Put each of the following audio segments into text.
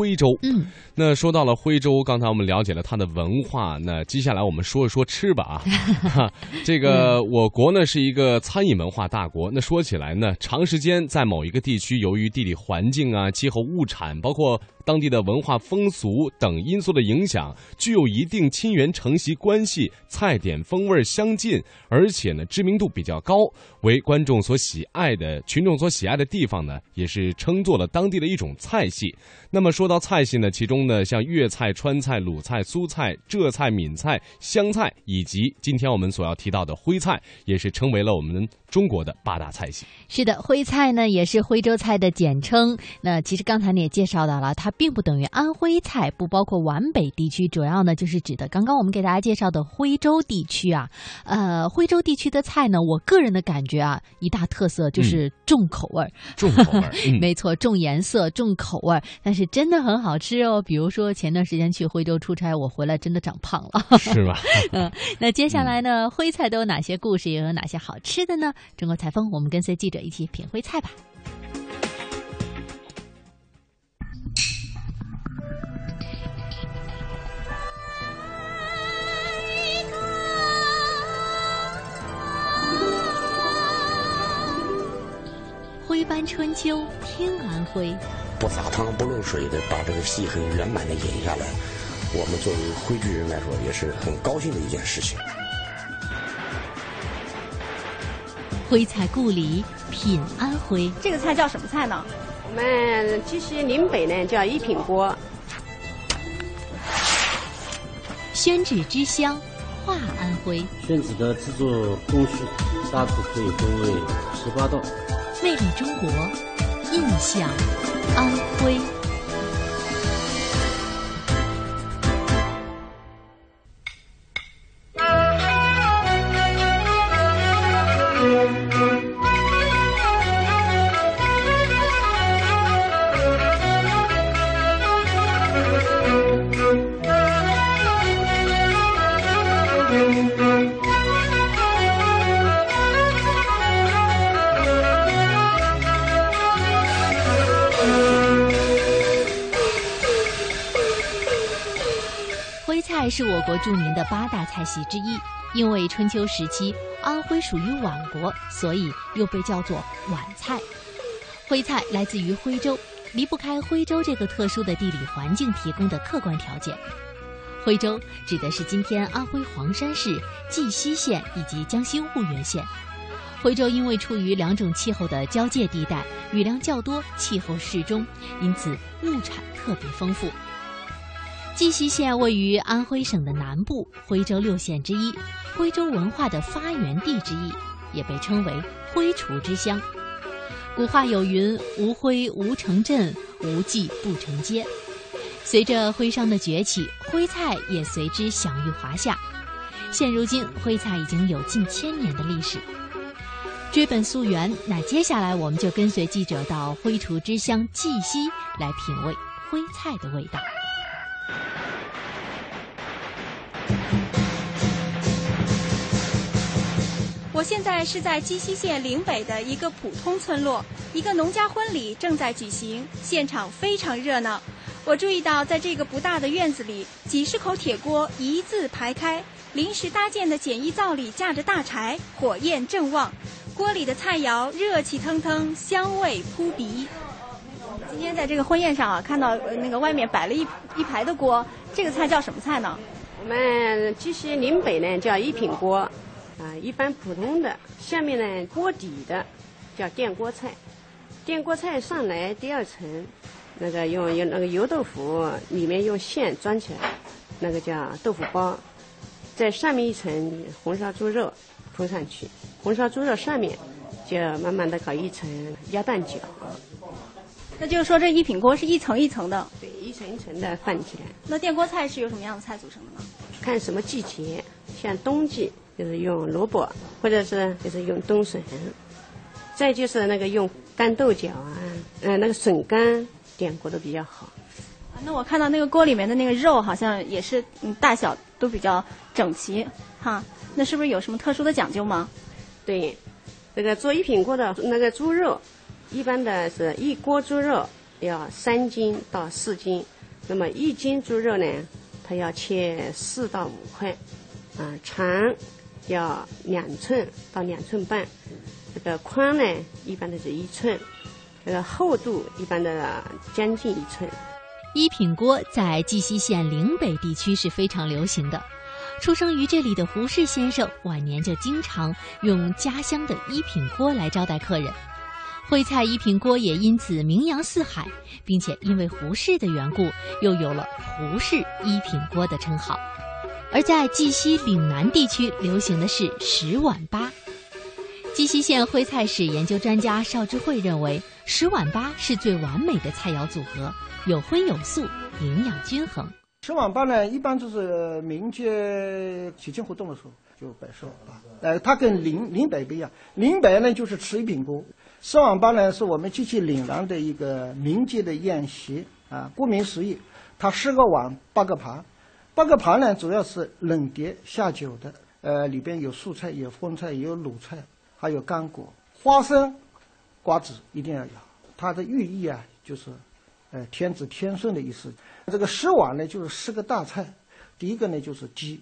徽州。嗯，那说到了徽州，刚才我们了解了它的文化，那接下来我们说一说吃吧啊。这个我国呢是一个餐饮文化大国，那说起来呢，长时间在某一个地区，由于地理环境啊、气候、物产，包括当地的文化风俗等因素的影响，具有一定亲缘承袭关系，菜点风味相近，而且呢知名度比较高，为观众所喜爱的群众所喜爱的地方呢，也是称作了当地的一种菜系。那么说到菜系呢，其中呢像粤菜、川菜、鲁菜、苏菜、浙菜、闽菜、湘菜，以及今天我们所要提到的徽菜，也是成为了我们中国的八大菜系。是的，徽菜呢也是徽州菜的简称。那其实刚才你也介绍到了，它并不等于安徽菜，不包括皖北地区，主要呢就是指的刚刚我们给大家介绍的徽州地区啊。呃，徽州地区的菜呢，我个人的感觉啊，一大特色就是重口味儿。重口味儿，嗯，没错，重颜色、重口味儿，但是真的很好吃哦。比如说前段时间去徽州出差，我回来真的长胖了。是吧？嗯那接下来呢，徽菜都有哪些故事，又有哪些好吃的呢？中国裁缝，我们跟随记者一起品徽菜吧。徽班春秋，听安徽。不撒汤不漏水的把这个戏很圆满的演下来，我们作为徽剧人来说也是很高兴的一件事情。徽菜故里，品安徽。这个菜叫什么菜呢？我们其实岭北呢叫一品锅，宣纸之乡，画安徽。宣纸的制作工序大致可以分为十八道。魅力中国，印象安徽。是我国著名的八大菜系之一，因为春秋时期安徽属于皖国，所以又被叫做皖菜。徽菜来自于徽州，离不开徽州这个特殊的地理环境提供的客观条件。徽州指的是今天安徽黄山市绩溪县以及江西婺源县。徽州因为处于两种气候的交界地带，雨量较多，气候适中，因此物产特别丰富。绩溪县位于安徽省的南部，徽州六县之一，徽州文化的发源地之一，也被称为徽厨之乡。古话有云：“无徽无城镇，无记不成街。”随着徽商的崛起，徽菜也随之享誉华夏。现如今，徽菜已经有近千年的历史。追本溯源，那接下来我们就跟随记者到徽厨之乡绩溪来品味徽菜的味道。我现在是在鸡西县岭北的一个普通村落，一个农家婚礼正在举行，现场非常热闹。我注意到，在这个不大的院子里，几十口铁锅一字排开，临时搭建的简易灶里架着大柴，火焰正旺，锅里的菜肴热气腾腾，香味扑鼻。今天在这个婚宴上啊，看到那个外面摆了一一排的锅，这个菜叫什么菜呢？我们鸡西岭北呢叫一品锅，啊，一般普通的，下面呢锅底的叫电锅菜，电锅菜上来第二层，那个用用那个油豆腐里面用线装起来，那个叫豆腐包，在上面一层红烧猪肉铺上去，红烧猪肉上面就慢慢的搞一层鸭蛋饺，那就是说这一品锅是一层一层的。对，一层一层的放起来。那电锅菜是由什么样的菜组成的呢？看什么季节，像冬季就是用萝卜，或者是就是用冬笋，再就是那个用干豆角啊，嗯、那个笋干点锅都比较好。啊，那我看到那个锅里面的那个肉好像也是嗯大小都比较整齐哈，那是不是有什么特殊的讲究吗？对，这个做一品锅的那个猪肉，一般的是一锅猪肉要三斤到四斤，那么一斤猪肉呢，它要切四到五块，啊，长要两寸到两寸半，这个宽呢一般的是一寸，这个厚度一般的将近一寸。一品锅在绩溪县岭北地区是非常流行的。出生于这里的胡适先生晚年就经常用家乡的一品锅来招待客人，徽菜一品锅也因此名扬四海，并且因为胡适的缘故，又有了胡适一品锅的称号。而在绩溪岭南地区流行的是十碗八。绩溪县徽菜史研究专家邵志慧认为，十碗八是最完美的菜肴组合，有荤有素，营养均衡。十碗八呢，一般就是民间喜庆活动的时候就摆设啊。呃，它跟岭岭北不一样，岭北呢就是吃一品锅，十碗八呢是我们机器岭南的一个民间的宴席啊。顾名思义，它十个碗八个盘，八个盘呢主要是冷碟下酒的，呃，里边有素菜，有荤菜，也有卤菜，还有干果、花生、瓜子一定要有。它的寓意啊，就是呃天子天顺的意思。这个十碗呢，就是十个大菜。第一个呢就是鸡，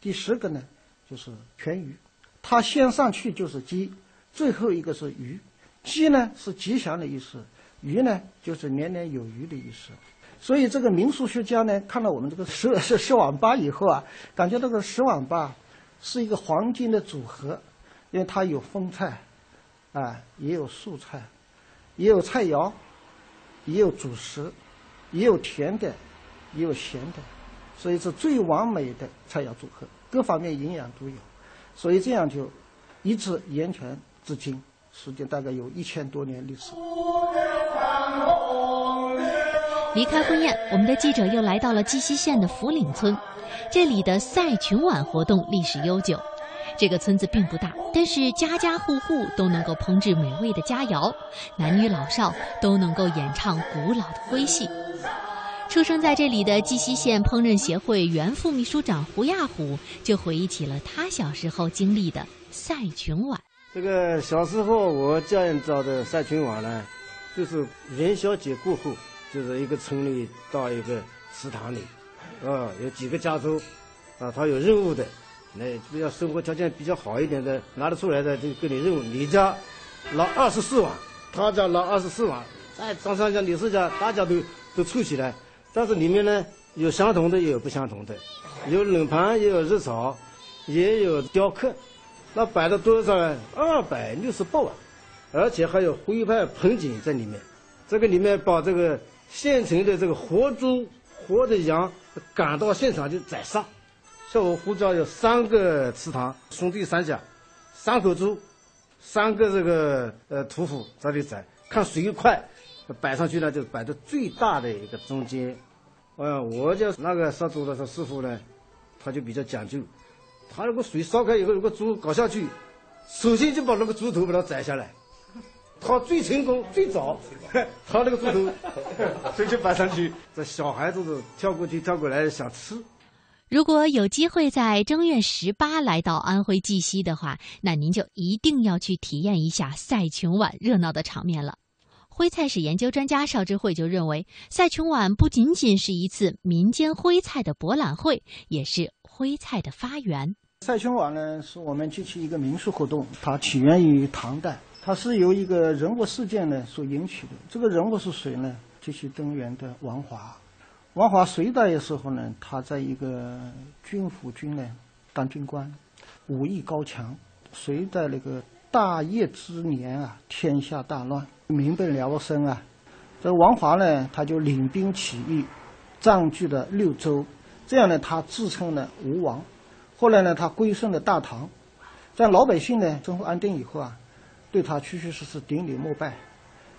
第十个呢就是全鱼。它先上去就是鸡，最后一个是鱼。鸡呢是吉祥的意思，鱼呢就是年年有余的意思。所以这个民俗学家呢，看到我们这个十 十十碗八以后啊，感觉这个十碗八是一个黄金的组合，因为它有荤菜，啊，也有素菜，也有菜肴，也有主食，也有甜的。也有咸的，所以是最完美的菜肴组合，各方面营养都有，所以这样就一直延传至今，时间大概有一千多年历史。离开婚宴，我们的记者又来到了绩溪县的福岭村，这里的赛群碗活动历史悠久。这个村子并不大，但是家家户户都能够烹制美味的佳肴，男女老少都能够演唱古老的徽戏。出生在这里的绩溪县烹饪协会原副秘书长胡亚虎就回忆起了他小时候经历的赛群碗。这个小时候我家人造的赛群碗呢，就是元宵节过后，就是一个村里到一个祠堂里，啊，有几个家族，啊，他有任务的，那比较生活条件比较好一点的，拿得出来的就给你任务。你家拿二十四碗，他家拿二十四碗，再张三家、李四家，大家都都凑起来。但是里面呢，有相同的，也有不相同的，有冷盘，也有热炒，也有雕刻。那摆了多少呢？二百六十八碗，而且还有徽派盆景在里面。这个里面把这个现成的这个活猪、活的羊赶到现场就宰杀。像我胡家有三个祠堂，兄弟三家，三口猪，三个这个呃屠夫在里宰，看谁快，摆上去呢就摆在最大的一个中间。哎呀，我家那个杀猪的师傅呢，他就比较讲究。他如果水烧开以后，如果猪搞下去，首先就把那个猪头把它宰下来。他最成功最早，他那个猪头，所以就摆上去。这小孩子都跳过去跳过来想吃。如果有机会在正月十八来到安徽绩溪的话，那您就一定要去体验一下赛琼碗热闹的场面了。徽菜史研究专家邵志慧就认为，赛琼碗不仅仅是一次民间徽菜的博览会，也是徽菜的发源。赛群碗呢，是我们机器一个民俗活动，它起源于唐代，它是由一个人物事件呢所引起的。这个人物是谁呢？继续登源的王华。王华隋代的时候呢，他在一个军府军呢当军官，武艺高强。隋代那个大业之年啊，天下大乱。民不聊生啊！这王华呢，他就领兵起义，占据了六州，这样呢，他自称呢吴王。后来呢，他归顺了大唐，在老百姓呢生活安定以后啊，对他确确实实顶礼膜拜，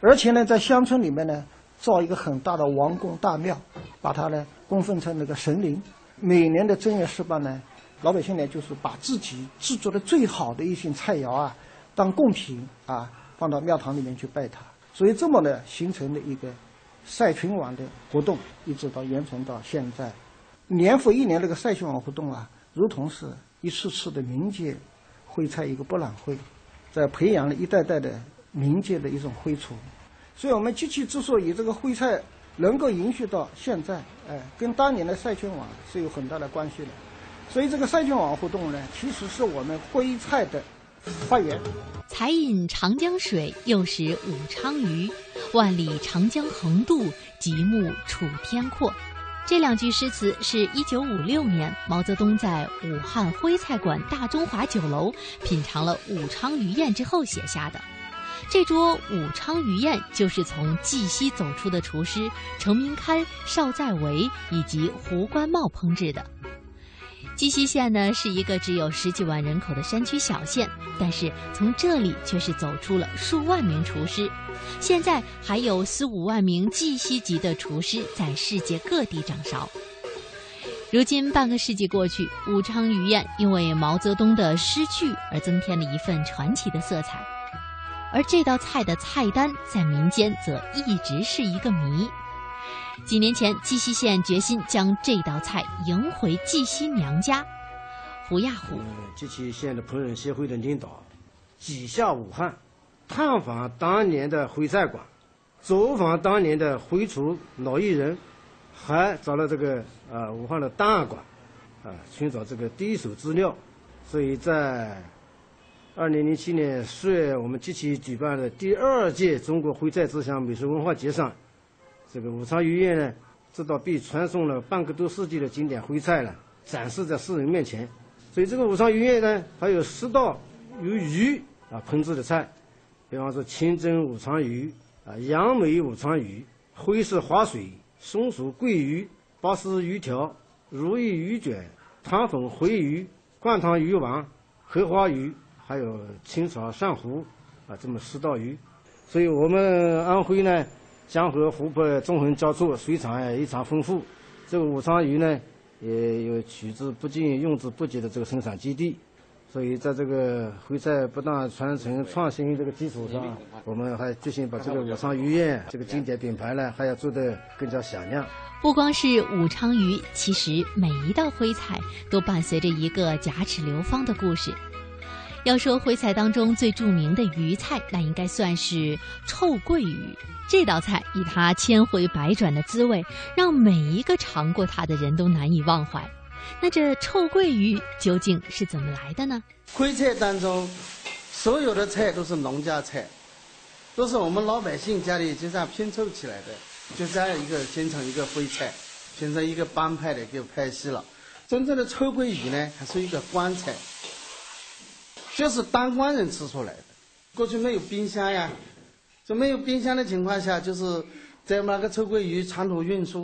而且呢，在乡村里面呢造一个很大的王宫大庙，把他呢供奉成那个神灵。每年的正月十八呢，老百姓呢就是把自己制作的最好的一些菜肴啊，当贡品啊。放到庙堂里面去拜他，所以这么呢形成的一个赛群网的活动，一直到延传到现在。年复一年，这个赛群网活动啊，如同是一次次的民间徽菜一个博览会，在培养了一代代的民间的一种徽厨。所以，我们机器之所以这个徽菜能够延续到现在，哎，跟当年的赛群网是有很大的关系的。所以，这个赛群网活动呢，其实是我们徽菜的发源。才饮长江水，又食武昌鱼。万里长江横渡，极目楚天阔。这两句诗词是一九五六年毛泽东在武汉徽菜馆大中华酒楼品尝了武昌鱼宴之后写下的。这桌武昌鱼宴就是从绩溪走出的厨师程明堪、邵在维以及胡关茂烹制的。绩溪县呢是一个只有十几万人口的山区小县，但是从这里却是走出了数万名厨师。现在还有四五万名绩溪籍的厨师在世界各地掌勺。如今半个世纪过去，武昌鱼宴因为毛泽东的诗句而增添了一份传奇的色彩，而这道菜的菜单在民间则一直是一个谜。几年前，绩溪县决心将这道菜迎回绩溪娘家。胡亚虎，绩溪县的烹饪协会的领导，几下武汉，探访当年的徽菜馆，走访当年的徽厨老艺人，还找了这个啊武汉的档案馆，啊寻找这个第一手资料。所以在二零零七年四月，我们绩溪举办的第二届中国徽菜之乡美食文化节上。这个武昌鱼宴呢，这道被传颂了半个多世纪的经典徽菜了，展示在世人面前。所以这个武昌鱼宴呢，还有十道由鱼啊烹制的菜，比方说清蒸武昌鱼啊、杨梅武昌鱼、徽式滑水、松鼠桂鱼、巴斯鱼条、如意鱼卷、糖粉回鱼、灌汤鱼丸、荷花鱼，还有清炒鳝糊啊，这么十道鱼。所以我们安徽呢。江河湖泊纵横交错，水产异常丰富。这个武昌鱼呢，也有取之不尽、用之不竭的这个生产基地。所以，在这个徽菜不断传承创新这个基础上，我们还决心把这个武昌鱼宴这个经典品牌呢，还要做得更加响亮。不光是武昌鱼，其实每一道徽菜都伴随着一个甲齿流芳的故事。要说徽菜当中最著名的鱼菜，那应该算是臭鳜鱼。这道菜以它千回百转的滋味，让每一个尝过它的人都难以忘怀。那这臭鳜鱼究竟是怎么来的呢？徽菜当中，所有的菜都是农家菜，都是我们老百姓家里就这样拼凑起来的，就这样一个形成一个徽菜，形成一个帮派的给拍戏了。真正的臭鳜鱼呢，还是一个官菜。就是当官人吃出来的，过去没有冰箱呀，就没有冰箱的情况下，就是在那个臭鳜鱼长途运输。